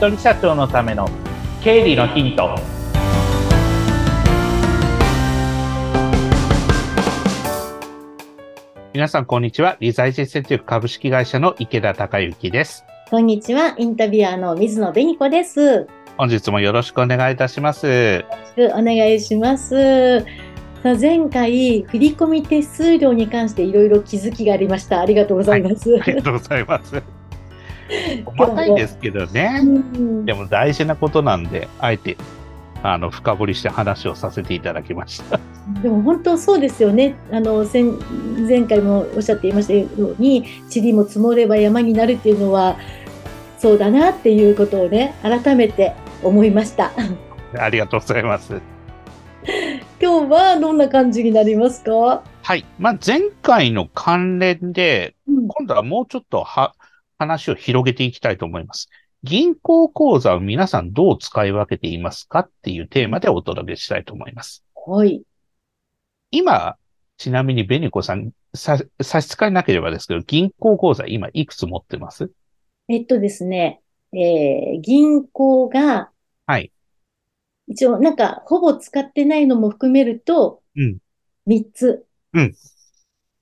人社長のための経理のヒント。皆さんこんにちは。理財実践局株式会社の池田孝之です。こんにちは。インタビュアーの水野紅子です。本日もよろしくお願いいたします。よろしくお願いします。さあ前回振込手数料に関していろいろ気づきがありました。ありがとうございます、はい、ありがとうございます細かいですけどね、でも大事なことなんで、あえてあの深掘りして話をさせていただきました。でも本当そうですよね。あの前前回もおっしゃっていましたように、塵も積もれば山になるっていうのはそうだなっていうことをね、改めて思いました。ありがとうございます。今日はどんな感じになりますか？はい。まあ、前回の関連で、うん、今度はもうちょっとは話を広げていきたいと思います。銀行口座を皆さんどう使い分けていますかっていうテーマでお届けしたいと思います。はい。今、ちなみにベニコさん、差し支えなければですけど、銀行口座今いくつ持ってます？えっとですね、えー、銀行が、はい。一応、なんか、ほぼ使ってないのも含めると、うん。3つ。うん。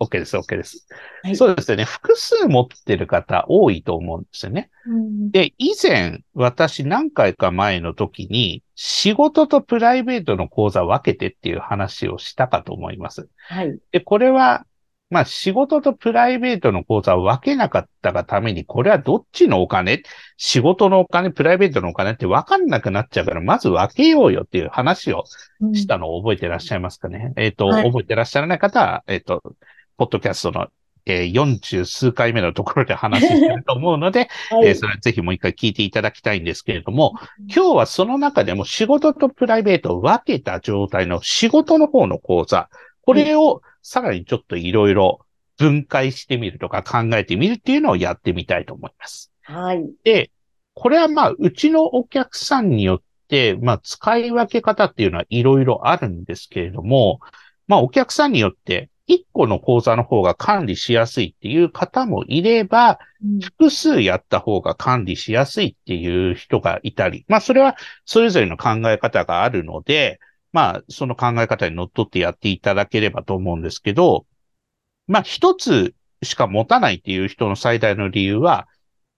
OK です、OK です。はい、そうですよね。複数持ってる方多いと思うんですよね。うん、で、以前、私何回か前の時に、仕事とプライベートの講座分けてっていう話をしたかと思います。はい。で、これは、まあ仕事とプライベートの講座を分けなかったがために、これはどっちのお金仕事のお金、プライベートのお金って分かんなくなっちゃうから、まず分けようよっていう話をしたのを覚えてらっしゃいますかね。うん、えっ、ー、と、はい、覚えてらっしゃらない方は、えっ、ー、と、ポッドキャストの、えー、40数回目のところで話してると思うので、はい、えー、それはぜひもう一回聞いていただきたいんですけれども、今日はその中でも仕事とプライベートを分けた状態の仕事の方の講座、これをさらにちょっといろいろ分解してみるとか考えてみるっていうのをやってみたいと思います。はい。で、これはまあ、うちのお客さんによって、まあ、使い分け方っていうのはいろいろあるんですけれども、まあ、お客さんによって、1個の口座の方が管理しやすいっていう方もいれば、複数やった方が管理しやすいっていう人がいたり、まあそれはそれぞれの考え方があるので、まあその考え方にのっとってやっていただければと思うんですけど、まあ一つしか持たないっていう人の最大の理由は、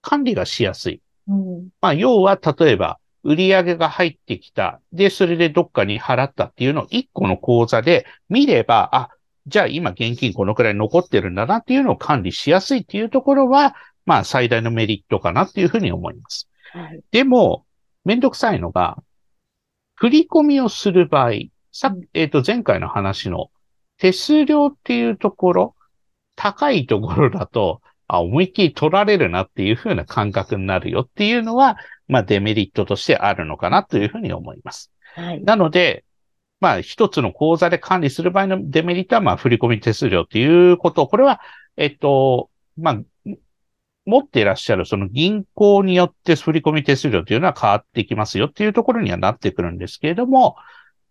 管理がしやすい。うん、まあ要は例えば、売上が入ってきた。で、それでどっかに払ったっていうのを1個の口座で見れば、あ、じゃあ今現金このくらい残ってるんだなっていうのを管理しやすいっていうところは、まあ最大のメリットかなっていうふうに思います。はい、でも、めんどくさいのが、振り込みをする場合、さえっ、ー、と、前回の話の手数料っていうところ、高いところだと、あ、思いっきり取られるなっていうふうな感覚になるよっていうのは、まあデメリットとしてあるのかなというふうに思います。はい、なので、まあ、一つの口座で管理する場合のデメリットは、まあ、振込手数料っていうこと、これは、えっと、まあ、持っていらっしゃるその銀行によって振込手数料というのは変わってきますよっていうところにはなってくるんですけれども、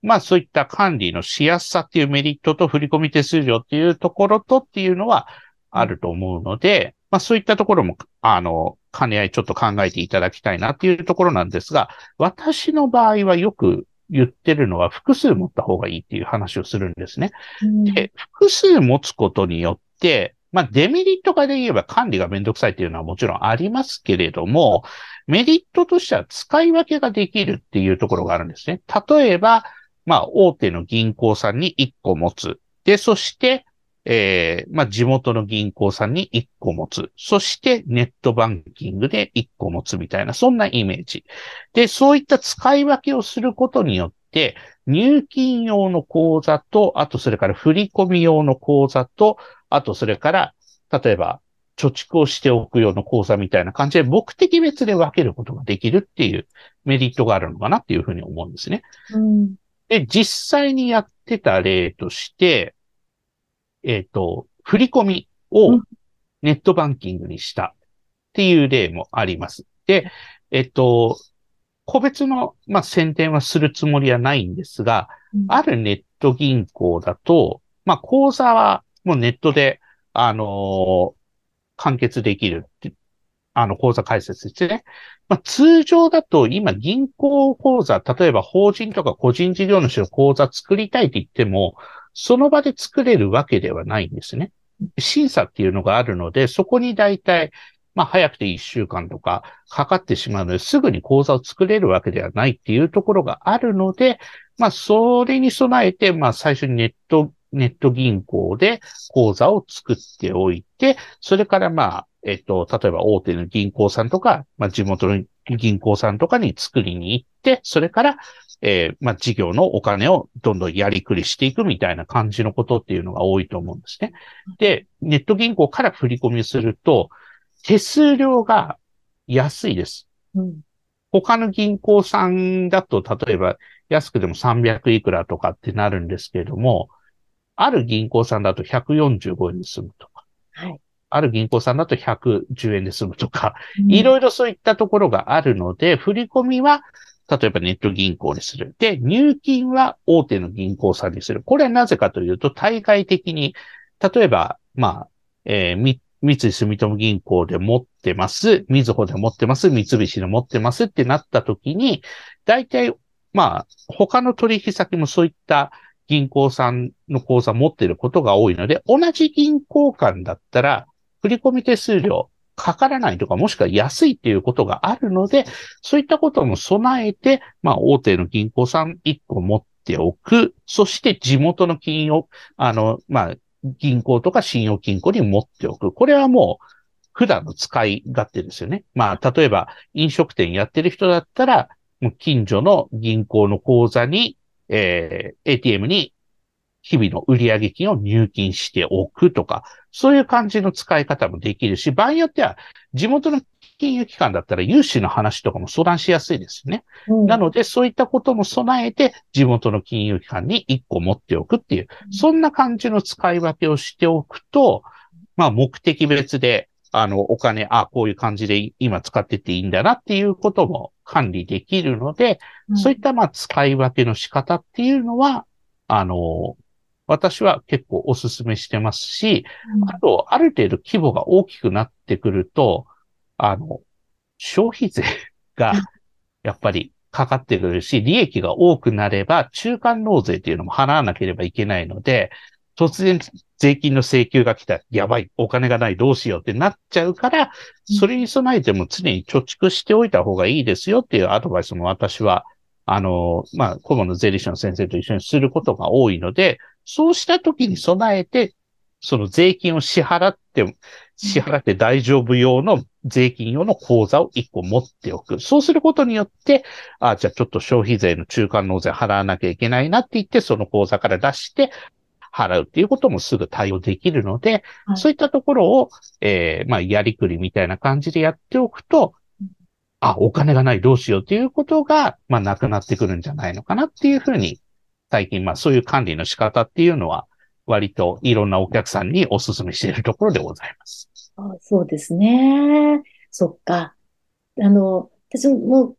まあそういった管理のしやすさっていうメリットと振込手数料っていうところとっていうのはあると思うので、まあそういったところも、あの、兼ね合いちょっと考えていただきたいなっていうところなんですが、私の場合はよく言ってるのは複数持った方がいいっていう話をするんですね。うん、で、複数持つことによって、まあ、デメリット化で言えば管理がめんどくさいっていうのはもちろんありますけれども、メリットとしては使い分けができるっていうところがあるんですね。例えば、まあ、大手の銀行さんに1個持つ。で、そして、えー、まあ、地元の銀行さんに1個持つ。そしてネットバンキングで1個持つみたいな、そんなイメージ。で、そういった使い分けをすることによって、入金用の口座と、あとそれから振込用の口座と、あとそれから、例えば、貯蓄をしておく用の口座みたいな感じで目的別で分けることができるっていうメリットがあるのかなっていうふうに思うんですね。うん、で、実際にやってた例として、えっ、ー、と、振り込みをネットバンキングにしたっていう例もあります。で、えっ、ー、と、個別の、まあ、宣伝はするつもりはないんですが、うん、あるネット銀行だと、まあ、口座はもうネットで、あのー、完結できるあの、口座開設ですね。まあ、通常だと今銀行口座、例えば法人とか個人事業主の口座作りたいって言っても、その場で作れるわけではないんですね。審査っていうのがあるので、そこに大体、まあ早くて1週間とかかかってしまうので、すぐに口座を作れるわけではないっていうところがあるので、まあそれに備えて、まあ最初にネット、ネット銀行で口座を作っておいて、それからまあ、えっと、例えば大手の銀行さんとか、まあ地元の銀行さんとかに作りに行って、それから、えー、まあ事業のお金をどんどんやりくりしていくみたいな感じのことっていうのが多いと思うんですね。で、ネット銀行から振り込みすると、手数料が安いです。うん、他の銀行さんだと、例えば安くでも300いくらとかってなるんですけれども、ある銀行さんだと145円で済むとか、はい、ある銀行さんだと110円で済むとか、いろいろそういったところがあるので、振り込みは例えばネット銀行にする。で、入金は大手の銀行さんにする。これはなぜかというと、対外的に、例えば、まあ、えー、三井住友銀行で持ってます、みずほで持ってます、三菱で持ってますってなった時に、大体、まあ、他の取引先もそういった銀行さんの口座持っていることが多いので、同じ銀行間だったら、振込手数料かからないとか、もしくは安いっていうことがあるので、そういったことも備えて、まあ、大手の銀行さん1個持っておく。そして地元の金融、あの、まあ、銀行とか信用金庫に持っておく。これはもう、普段の使い勝手ですよね。まあ、例えば、飲食店やってる人だったら、近所の銀行の口座に、えー、ATM に日々の売上金を入金しておくとか、そういう感じの使い方もできるし、場合によっては地元の金融機関だったら融資の話とかも相談しやすいですね。うん、なので、そういったことも備えて、地元の金融機関に1個持っておくっていう、そんな感じの使い分けをしておくと、まあ、目的別で、あの、お金、あ、こういう感じで今使ってていいんだなっていうことも管理できるので、うん、そういったまあ使い分けの仕方っていうのは、あの、私は結構お勧めしてますし、うん、あと、ある程度規模が大きくなってくると、あの、消費税がやっぱりかかってくるし、利益が多くなれば中間納税っていうのも払わなければいけないので、突然税金の請求が来たら、やばい、お金がない、どうしようってなっちゃうから、それに備えても常に貯蓄しておいた方がいいですよっていうアドバイスも私は、あの、まあ、顧問の税理士の先生と一緒にすることが多いので、そうした時に備えて、その税金を支払って、支払って大丈夫用の税金用の口座を1個持っておく。そうすることによって、あじゃあちょっと消費税の中間納税払わなきゃいけないなって言って、その口座から出して払うっていうこともすぐ対応できるので、はい、そういったところを、えー、まあ、やりくりみたいな感じでやっておくと、あ、お金がないどうしようっていうことが、まあ、なくなってくるんじゃないのかなっていうふうに最近、まあそういう管理の仕方っていうのは、割といろんなお客さんにお勧めしているところでございます。あそうですね。そっか。あの、私も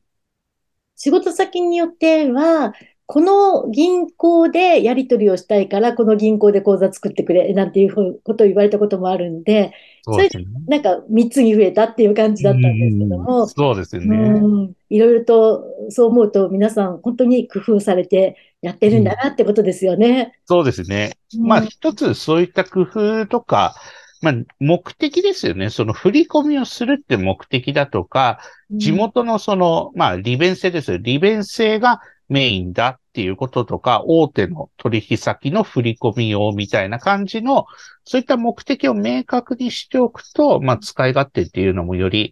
仕事先によっては、この銀行でやり取りをしたいから、この銀行で口座作ってくれ、なんていうことを言われたこともあるんで、それで、なんか3つに増えたっていう感じだったんですけども、そうですよね。いろいろと、そう思うと皆さん本当に工夫されてやってるんだなってことですよね。そうですね。まあ一つそういった工夫とか、まあ、目的ですよね。その振り込みをするって目的だとか、地元のその、まあ、利便性ですよ。利便性がメインだっていうこととか、大手の取引先の振り込み用みたいな感じの、そういった目的を明確にしておくと、まあ、使い勝手っていうのもより、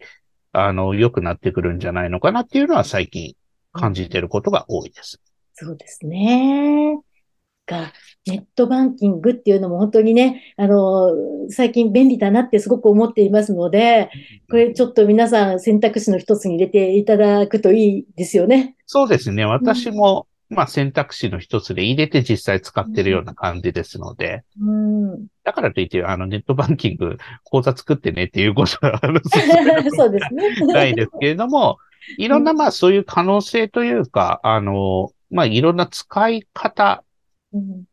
あの、良くなってくるんじゃないのかなっていうのは最近感じていることが多いです。そうですね。か、ネットバンキングっていうのも本当にね、あの、最近便利だなってすごく思っていますので、これちょっと皆さん選択肢の一つに入れていただくといいですよね。そうですね。私も、うん、まあ選択肢の一つで入れて実際使ってるような感じですので、うん、だからといって、あの、ネットバンキング、口座作ってねっていうことは、そうですね。ないですけれども、いろんな、まあ、そういう可能性というか、あの、まあ、いろんな使い方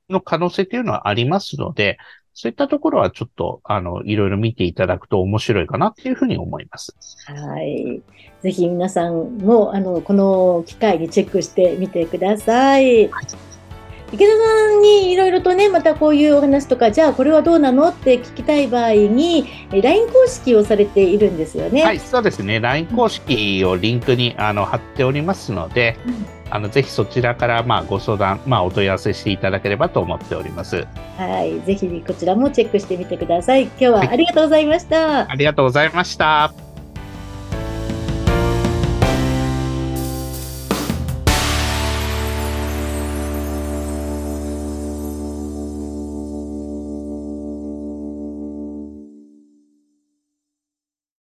の可能性というのはありますので、そういったところはちょっと、あの、いろいろ見ていただくと面白いかなっていうふうに思います。はい。ぜひ皆さんも、あの、この機会にチェックしてみてください。池田さんにいろいろとね、またこういうお話とか、じゃあこれはどうなのって聞きたい場合に、え LINE 公式をされているんですよね。はい、そうですね。LINE 公式をリンクにあの貼っておりますので、あのぜひそちらからまあご相談、まあ、お問い合わせしていただければと思っております。はい。ぜひこちらもチェックしてみてください。今日はありがとうございました。ありがとうございました。